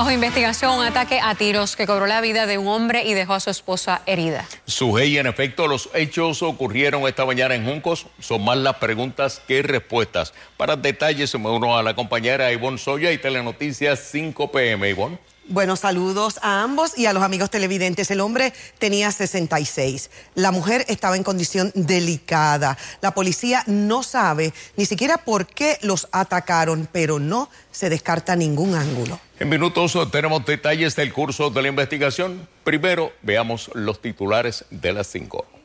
Bajo investigación, un ataque a tiros que cobró la vida de un hombre y dejó a su esposa herida. Sujei, en efecto, los hechos ocurrieron esta mañana en Juncos. Son más las preguntas que respuestas. Para detalles, me uno a la compañera Ivonne Soya y Telenoticias 5 PM. Ivonne. Buenos saludos a ambos y a los amigos televidentes. El hombre tenía 66. La mujer estaba en condición delicada. La policía no sabe ni siquiera por qué los atacaron, pero no se descarta ningún ángulo. En minutos tenemos detalles del curso de la investigación. Primero veamos los titulares de las 5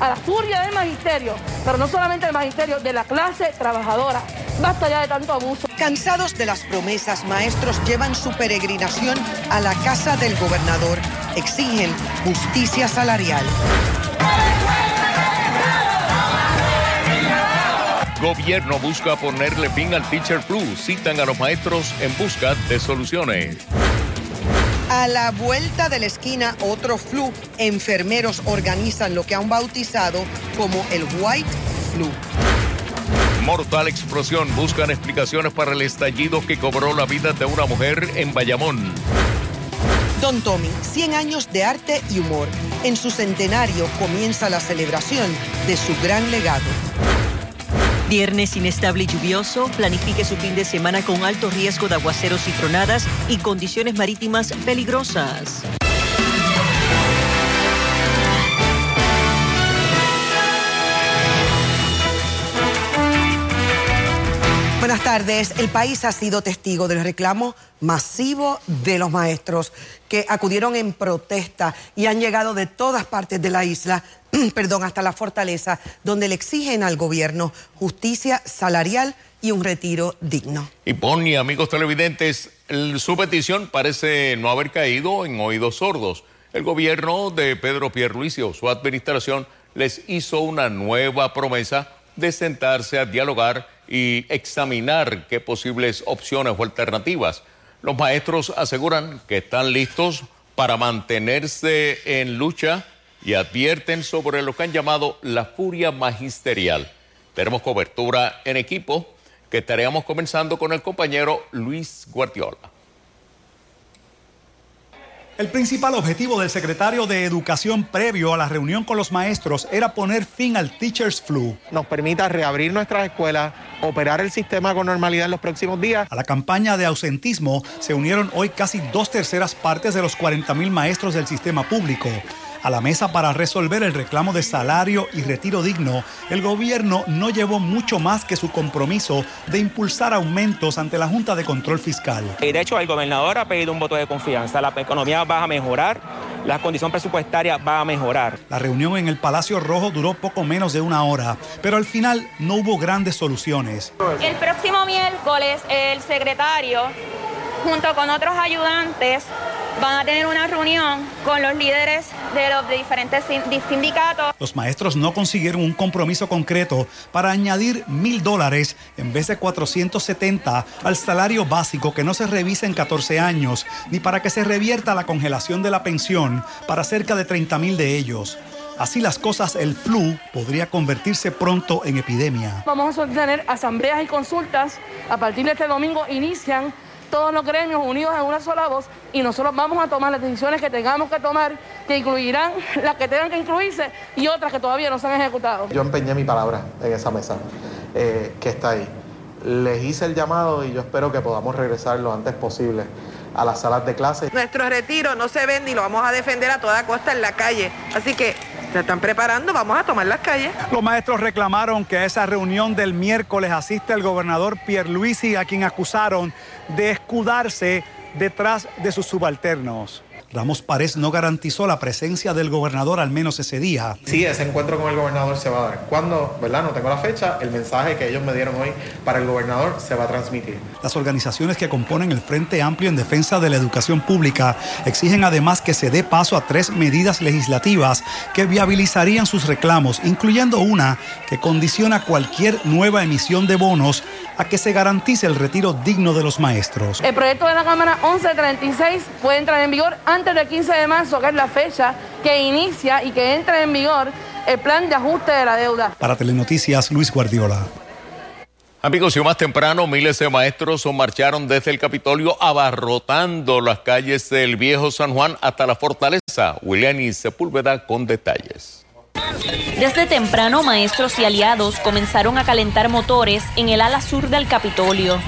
a la furia del magisterio, pero no solamente del magisterio, de la clase trabajadora. Basta ya de tanto abuso. Cansados de las promesas, maestros llevan su peregrinación a la casa del gobernador. Exigen justicia salarial. Gobierno busca ponerle fin al teacher flu. Citan a los maestros en busca de soluciones. A la vuelta de la esquina, otro flu. Enfermeros organizan lo que han bautizado como el White Flu. Mortal explosión. Buscan explicaciones para el estallido que cobró la vida de una mujer en Bayamón. Don Tommy, 100 años de arte y humor. En su centenario comienza la celebración de su gran legado. Viernes inestable y lluvioso, planifique su fin de semana con alto riesgo de aguaceros y tronadas y condiciones marítimas peligrosas. Buenas tardes. El país ha sido testigo del reclamo masivo de los maestros que acudieron en protesta y han llegado de todas partes de la isla, perdón, hasta la fortaleza, donde le exigen al gobierno justicia salarial y un retiro digno. Y Pony, amigos televidentes, su petición parece no haber caído en oídos sordos. El gobierno de Pedro Pierluisi o su administración les hizo una nueva promesa de sentarse a dialogar y examinar qué posibles opciones o alternativas. Los maestros aseguran que están listos para mantenerse en lucha y advierten sobre lo que han llamado la furia magisterial. Tenemos cobertura en equipo que estaríamos comenzando con el compañero Luis Guardiola. El principal objetivo del secretario de Educación previo a la reunión con los maestros era poner fin al Teachers Flu. Nos permita reabrir nuestras escuelas, operar el sistema con normalidad en los próximos días. A la campaña de ausentismo se unieron hoy casi dos terceras partes de los 40 mil maestros del sistema público a la mesa para resolver el reclamo de salario y retiro digno, el gobierno no llevó mucho más que su compromiso de impulsar aumentos ante la Junta de Control Fiscal. de hecho, el gobernador ha pedido un voto de confianza. La economía va a mejorar, la condición presupuestaria va a mejorar. La reunión en el Palacio Rojo duró poco menos de una hora, pero al final no hubo grandes soluciones. El próximo miércoles, el secretario, junto con otros ayudantes, van a tener una reunión con los líderes de los diferentes sindicatos. Los maestros no consiguieron un compromiso concreto para añadir mil dólares en vez de 470 al salario básico que no se revisa en 14 años, ni para que se revierta la congelación de la pensión para cerca de 30 mil de ellos. Así las cosas, el flu podría convertirse pronto en epidemia. Vamos a tener asambleas y consultas. A partir de este domingo inician todos los gremios unidos en una sola voz y nosotros vamos a tomar las decisiones que tengamos que tomar, que incluirán las que tengan que incluirse y otras que todavía no se han ejecutado. Yo empeñé mi palabra en esa mesa eh, que está ahí. Les hice el llamado y yo espero que podamos regresar lo antes posible a las salas de clase. Nuestro retiro no se vende y lo vamos a defender a toda costa en la calle. Así que se están preparando, vamos a tomar las calles. Los maestros reclamaron que a esa reunión del miércoles asiste el gobernador Pierluisi, a quien acusaron de escudarse detrás de sus subalternos. Ramos Párez no garantizó la presencia del gobernador al menos ese día. Sí, ese encuentro con el gobernador se va a dar. Cuando, verdad, no tengo la fecha, el mensaje que ellos me dieron hoy para el gobernador se va a transmitir. Las organizaciones que componen el Frente Amplio en Defensa de la Educación Pública exigen además que se dé paso a tres medidas legislativas que viabilizarían sus reclamos, incluyendo una que condiciona cualquier nueva emisión de bonos a que se garantice el retiro digno de los maestros. El proyecto de la Cámara 1136 puede entrar en vigor antes del 15 de marzo, que es la fecha que inicia y que entra en vigor el plan de ajuste de la deuda. Para Telenoticias, Luis Guardiola. Amigos, y más temprano, miles de maestros marcharon desde el Capitolio abarrotando las calles del viejo San Juan hasta la fortaleza. William y Sepúlveda con detalles. Desde temprano, maestros y aliados comenzaron a calentar motores en el ala sur del Capitolio.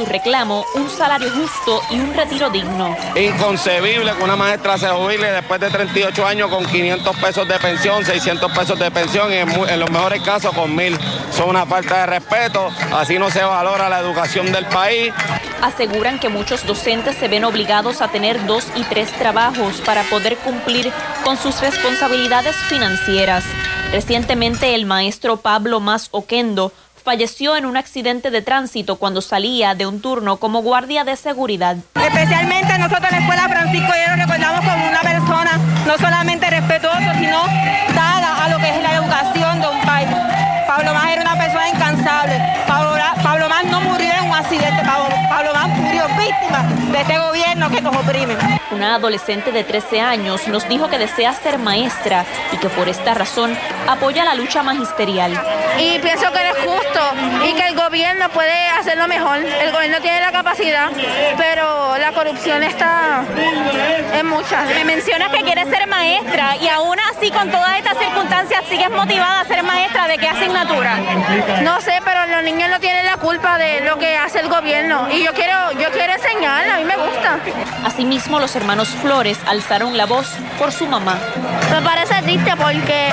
Su reclamo un salario justo y un retiro digno. Inconcebible que una maestra se jubile después de 38 años con 500 pesos de pensión, 600 pesos de pensión y en, los mejores casos con mil. Son una falta de respeto, así no se valora la educación del país. Aseguran que muchos docentes se ven obligados a tener dos y tres trabajos para poder cumplir con sus responsabilidades financieras. Recientemente el maestro Pablo Más Oquendo falleció en un accidente de tránsito cuando salía de un turno como guardia de seguridad. Especialmente nosotros en la Escuela Francisco ya lo recordamos como una persona no solamente respetuosa, sino dada a lo que es la educación de un país. Pablo Más era una persona incansable. Pablo, Pablo Más no murió en un accidente, Pablo, Pablo Más murió víctima de este gobierno que nos oprime. Una adolescente de 13 años nos dijo que desea ser maestra y que por esta razón apoya la lucha magisterial. Y pienso que es justo y que el gobierno puede hacerlo mejor. El gobierno tiene la capacidad, pero la corrupción está en muchas. Me mencionas que quieres ser maestra y aún así con todas estas circunstancias sigues motivada a ser maestra. ¿De qué asignatura? No sé, pero los niños no tienen la culpa de lo que hace el gobierno y yo quiero, yo quiero enseñar, a mí me gusta. Asimismo, los hermanos Flores alzaron la voz por su mamá. Me parece triste porque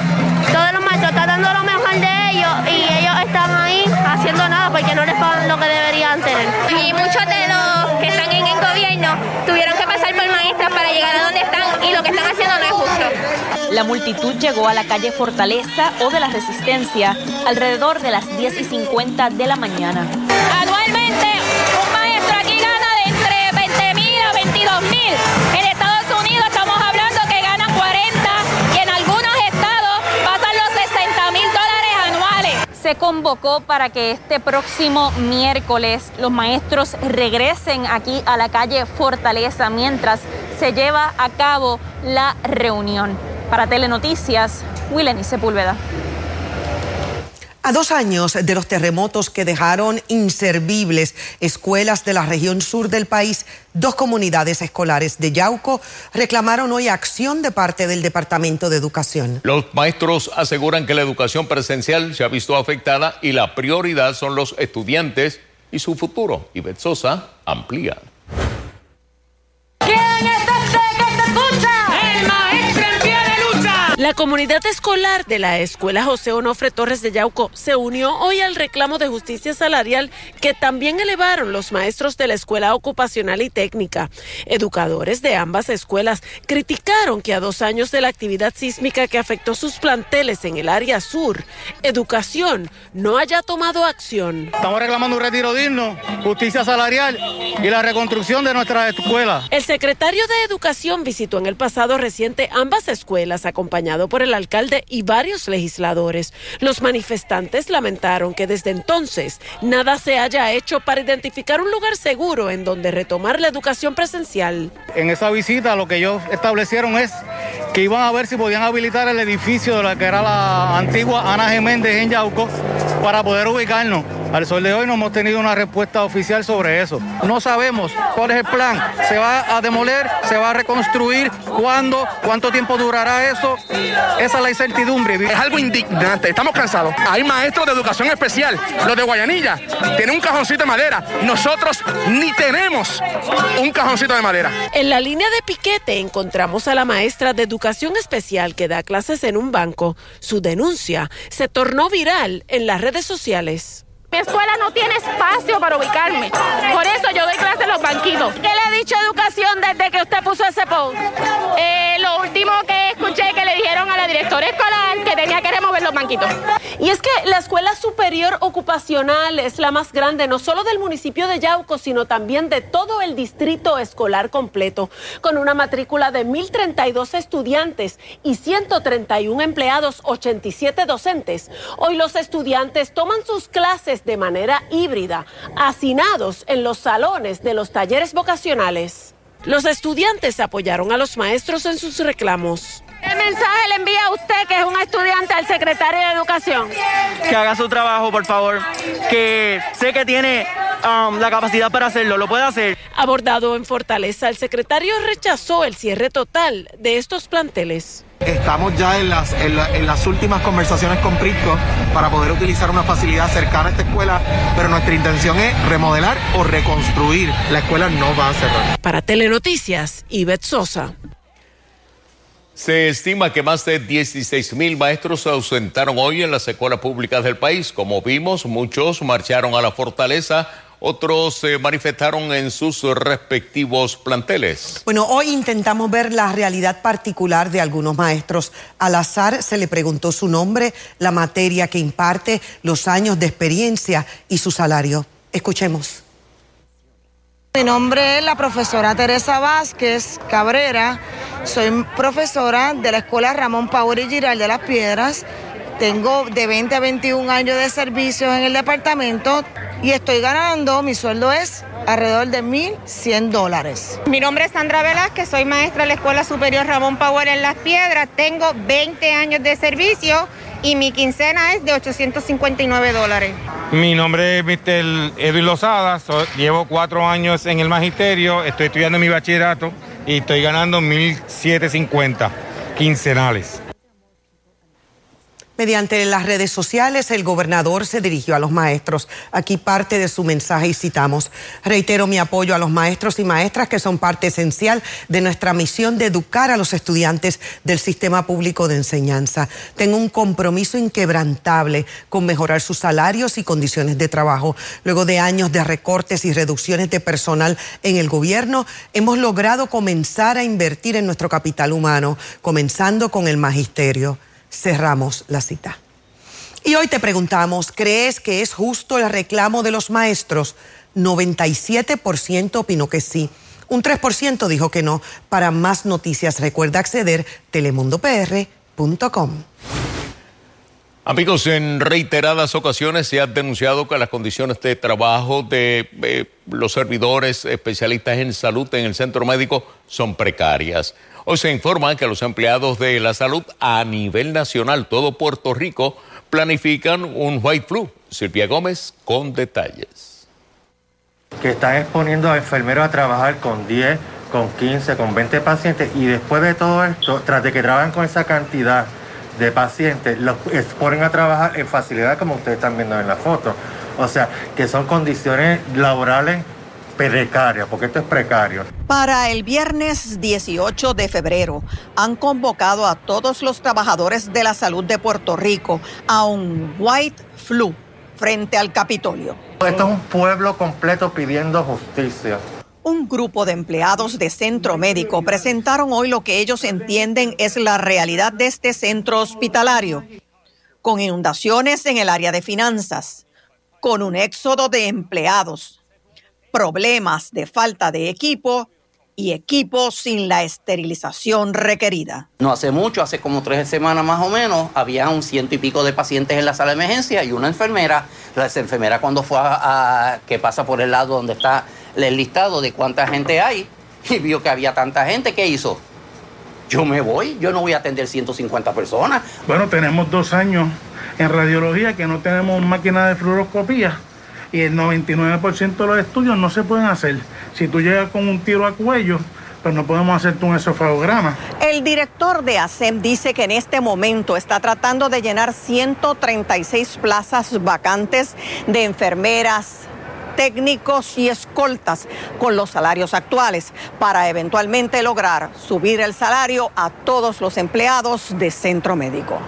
todos los maestros están dando lo mejor de ellos y ellos están ahí haciendo nada porque no les pagan lo que deberían tener. Y muchos de los que están en el gobierno tuvieron que pasar por maestras para llegar a donde están y lo que están haciendo no es justo. La multitud llegó a la calle Fortaleza o de la Resistencia alrededor de las 10 y 50 de la mañana. Anualmente, Se convocó para que este próximo miércoles los maestros regresen aquí a la calle Fortaleza mientras se lleva a cabo la reunión. Para Telenoticias, Willen y Sepúlveda. A dos años de los terremotos que dejaron inservibles escuelas de la región sur del país, dos comunidades escolares de Yauco reclamaron hoy acción de parte del Departamento de Educación. Los maestros aseguran que la educación presencial se ha visto afectada y la prioridad son los estudiantes y su futuro. Y Betsosa amplía. La comunidad escolar de la Escuela José Onofre Torres de Yauco se unió hoy al reclamo de justicia salarial que también elevaron los maestros de la Escuela Ocupacional y Técnica. Educadores de ambas escuelas criticaron que a dos años de la actividad sísmica que afectó sus planteles en el área sur, Educación no haya tomado acción. Estamos reclamando un retiro digno, justicia salarial y la reconstrucción de nuestra escuela. El secretario de Educación visitó en el pasado reciente ambas escuelas acompañadas por el alcalde y varios legisladores. Los manifestantes lamentaron que desde entonces nada se haya hecho para identificar un lugar seguro en donde retomar la educación presencial. En esa visita lo que ellos establecieron es que iban a ver si podían habilitar el edificio de la que era la antigua Ana Geméndez en Yauco para poder ubicarnos. Al sol de hoy no hemos tenido una respuesta oficial sobre eso. No sabemos cuál es el plan. ¿Se va a demoler? ¿Se va a reconstruir? ¿Cuándo? ¿Cuánto tiempo durará eso? Esa es la incertidumbre. Es algo indignante. Estamos cansados. Hay maestros de educación especial. Los de Guayanilla tienen un cajoncito de madera. Nosotros ni tenemos un cajoncito de madera. En la línea de piquete encontramos a la maestra de educación especial que da clases en un banco. Su denuncia se tornó viral en las redes sociales. Mi escuela no tiene espacio para ubicarme. Por eso yo doy clase en los banquitos. ¿Qué le ha dicho educación desde que usted puso ese post? Eh, lo último que escuché que le dijeron a la directora escolar que tenía que remover los banquitos. Y es que la escuela superior ocupacional es la más grande no solo del municipio de Yauco, sino también de todo el distrito escolar completo, con una matrícula de 1.032 estudiantes y 131 empleados, 87 docentes. Hoy los estudiantes toman sus clases de manera híbrida, hacinados en los salones de los talleres vocacionales. Los estudiantes apoyaron a los maestros en sus reclamos. ¿Qué mensaje le envía a usted, que es un estudiante, al secretario de Educación? Que haga su trabajo, por favor. Que sé que tiene um, la capacidad para hacerlo, lo puede hacer. Abordado en Fortaleza, el secretario rechazó el cierre total de estos planteles. Estamos ya en las, en, la- en las últimas conversaciones con Prisco para poder utilizar una facilidad cercana a esta escuela, pero nuestra intención es remodelar o reconstruir. La escuela no va a cerrar. Para Telenoticias, Ivette Sosa. Se estima que más de 16 mil maestros se ausentaron hoy en las escuelas públicas del país. Como vimos, muchos marcharon a la fortaleza, otros se manifestaron en sus respectivos planteles. Bueno, hoy intentamos ver la realidad particular de algunos maestros. Al azar se le preguntó su nombre, la materia que imparte, los años de experiencia y su salario. Escuchemos. Mi nombre es la profesora Teresa Vázquez Cabrera. Soy profesora de la Escuela Ramón Power y Giral de Las Piedras. Tengo de 20 a 21 años de servicio en el departamento y estoy ganando, mi sueldo es alrededor de 1.100 dólares. Mi nombre es Sandra Velázquez, soy maestra de la Escuela Superior Ramón Power en Las Piedras. Tengo 20 años de servicio y mi quincena es de 859 dólares. Mi nombre es Mr. Edwin Lozada, llevo cuatro años en el magisterio, estoy estudiando mi bachillerato y estoy ganando 1.750 quincenales. Mediante las redes sociales, el gobernador se dirigió a los maestros. Aquí parte de su mensaje y citamos. Reitero mi apoyo a los maestros y maestras que son parte esencial de nuestra misión de educar a los estudiantes del sistema público de enseñanza. Tengo un compromiso inquebrantable con mejorar sus salarios y condiciones de trabajo. Luego de años de recortes y reducciones de personal en el gobierno, hemos logrado comenzar a invertir en nuestro capital humano, comenzando con el magisterio cerramos la cita. Y hoy te preguntamos, ¿crees que es justo el reclamo de los maestros? 97% opinó que sí. Un 3% dijo que no. Para más noticias recuerda acceder telemundopr.com. Amigos, en reiteradas ocasiones se ha denunciado que las condiciones de trabajo de eh, los servidores especialistas en salud en el centro médico son precarias. Hoy se informa que los empleados de la salud a nivel nacional, todo Puerto Rico, planifican un white flu. Silvia Gómez con detalles. que están exponiendo a enfermeros a trabajar con 10, con 15, con 20 pacientes y después de todo esto, tras de que trabajan con esa cantidad de pacientes, los exponen a trabajar en facilidades como ustedes están viendo en la foto. O sea, que son condiciones laborales precarias, porque esto es precario. Para el viernes 18 de febrero han convocado a todos los trabajadores de la salud de Puerto Rico a un White Flu frente al Capitolio. Esto es un pueblo completo pidiendo justicia. Un grupo de empleados de centro médico presentaron hoy lo que ellos entienden es la realidad de este centro hospitalario, con inundaciones en el área de finanzas, con un éxodo de empleados, problemas de falta de equipo y equipo sin la esterilización requerida. No hace mucho, hace como tres semanas más o menos, había un ciento y pico de pacientes en la sala de emergencia y una enfermera. La enfermera cuando fue a, a- que pasa por el lado donde está el listado de cuánta gente hay y vio que había tanta gente, ¿qué hizo? Yo me voy, yo no voy a atender 150 personas. Bueno, tenemos dos años en radiología que no tenemos máquina de fluoroscopía y el 99% de los estudios no se pueden hacer. Si tú llegas con un tiro a cuello, pues no podemos hacerte un esofagograma. El director de ASEM dice que en este momento está tratando de llenar 136 plazas vacantes de enfermeras, técnicos y escoltas con los salarios actuales para eventualmente lograr subir el salario a todos los empleados de centro médico.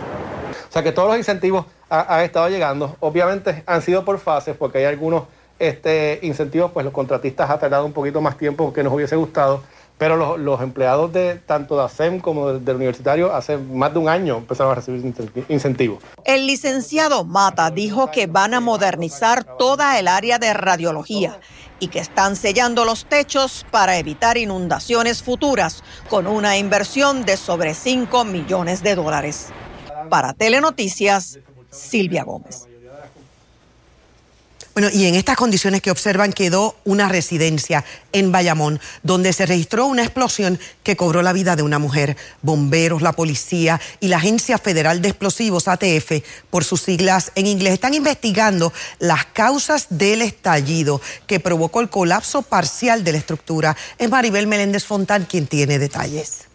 O sea que todos los incentivos ha- han estado llegando. Obviamente han sido por fases porque hay algunos este, incentivos, pues los contratistas ha tardado un poquito más tiempo que nos hubiese gustado. Pero los, los empleados de tanto de ASEM como del, universitario hace más de un año empezaron a recibir incenti- incentivos. El licenciado Mata dijo que van a modernizar toda el área de radiología y que están sellando los techos para evitar inundaciones futuras con una inversión de sobre 5 millones de dólares. Para Telenoticias, Silvia Gómez. Bueno, y en estas condiciones que observan quedó una residencia en Bayamón, donde se registró una explosión que cobró la vida de una mujer. Bomberos, la policía y la Agencia Federal de Explosivos, ATF, por sus siglas en inglés, están investigando las causas del estallido que provocó el colapso parcial de la estructura. Es Maribel Meléndez Fontán quien tiene detalles.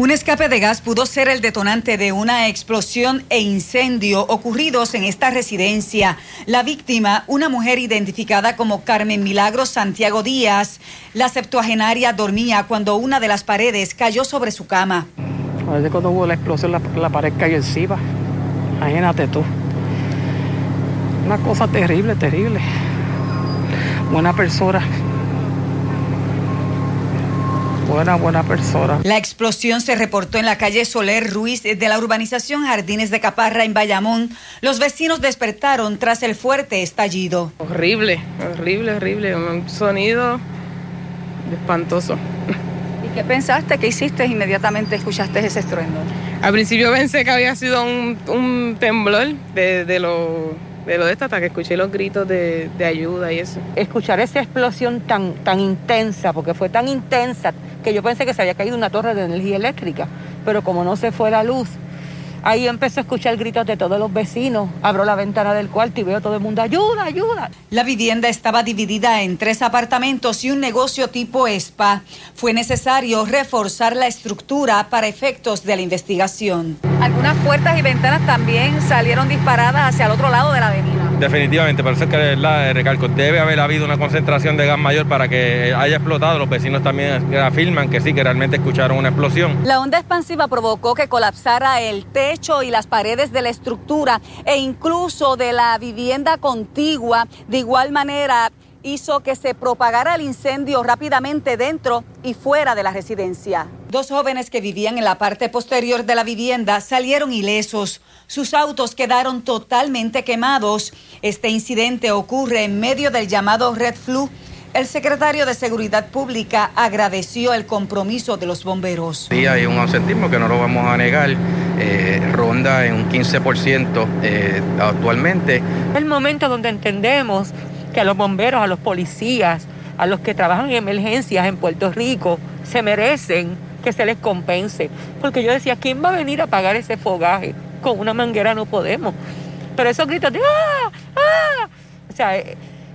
Un escape de gas pudo ser el detonante de una explosión e incendio ocurridos en esta residencia. La víctima, una mujer identificada como Carmen Milagro Santiago Díaz, la septuagenaria dormía cuando una de las paredes cayó sobre su cama. Desde cuando hubo la explosión, la pared cayó encima. Imagínate tú. Una cosa terrible, terrible. Buena persona buena, buena persona. La explosión se reportó en la calle Soler Ruiz de la urbanización Jardines de Caparra en Bayamón. Los vecinos despertaron tras el fuerte estallido. Horrible, horrible, horrible. Un sonido espantoso. ¿Y qué pensaste? ¿Qué hiciste inmediatamente escuchaste ese estruendo? Al principio pensé que había sido un, un temblor de, de lo de lo de esta hasta que escuché los gritos de, de, ayuda y eso. Escuchar esa explosión tan, tan intensa, porque fue tan intensa que yo pensé que se había caído una torre de energía eléctrica, pero como no se fue la luz, ahí empecé a escuchar gritos de todos los vecinos. Abro la ventana del cuarto y veo a todo el mundo, ayuda, ayuda. La vivienda estaba dividida en tres apartamentos y un negocio tipo spa. Fue necesario reforzar la estructura para efectos de la investigación. Algunas puertas y ventanas también salieron disparadas hacia el otro lado de la avenida. Definitivamente, parece que la recalco, debe haber habido una concentración de gas mayor para que haya explotado. Los vecinos también afirman que sí, que realmente escucharon una explosión. La onda expansiva provocó que colapsara el techo y las paredes de la estructura e incluso de la vivienda contigua. De igual manera, hizo que se propagara el incendio rápidamente dentro y fuera de la residencia. Dos jóvenes que vivían en la parte posterior de la vivienda salieron ilesos. Sus autos quedaron totalmente quemados. Este incidente ocurre en medio del llamado Red Flu. El secretario de Seguridad Pública agradeció el compromiso de los bomberos. Sí, hay un ausentismo que no lo vamos a negar, eh, ronda en un 15% eh, actualmente. El momento donde entendemos que a los bomberos, a los policías, a los que trabajan en emergencias en Puerto Rico, se merecen que se les compense. Porque yo decía, ¿quién va a venir a pagar ese fogaje? Con una manguera no podemos. Pero esos gritos de ¡ah! ¡ah! O sea,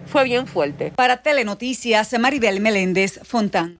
fue bien fuerte. Para Telenoticias, Maribel Meléndez Fontán.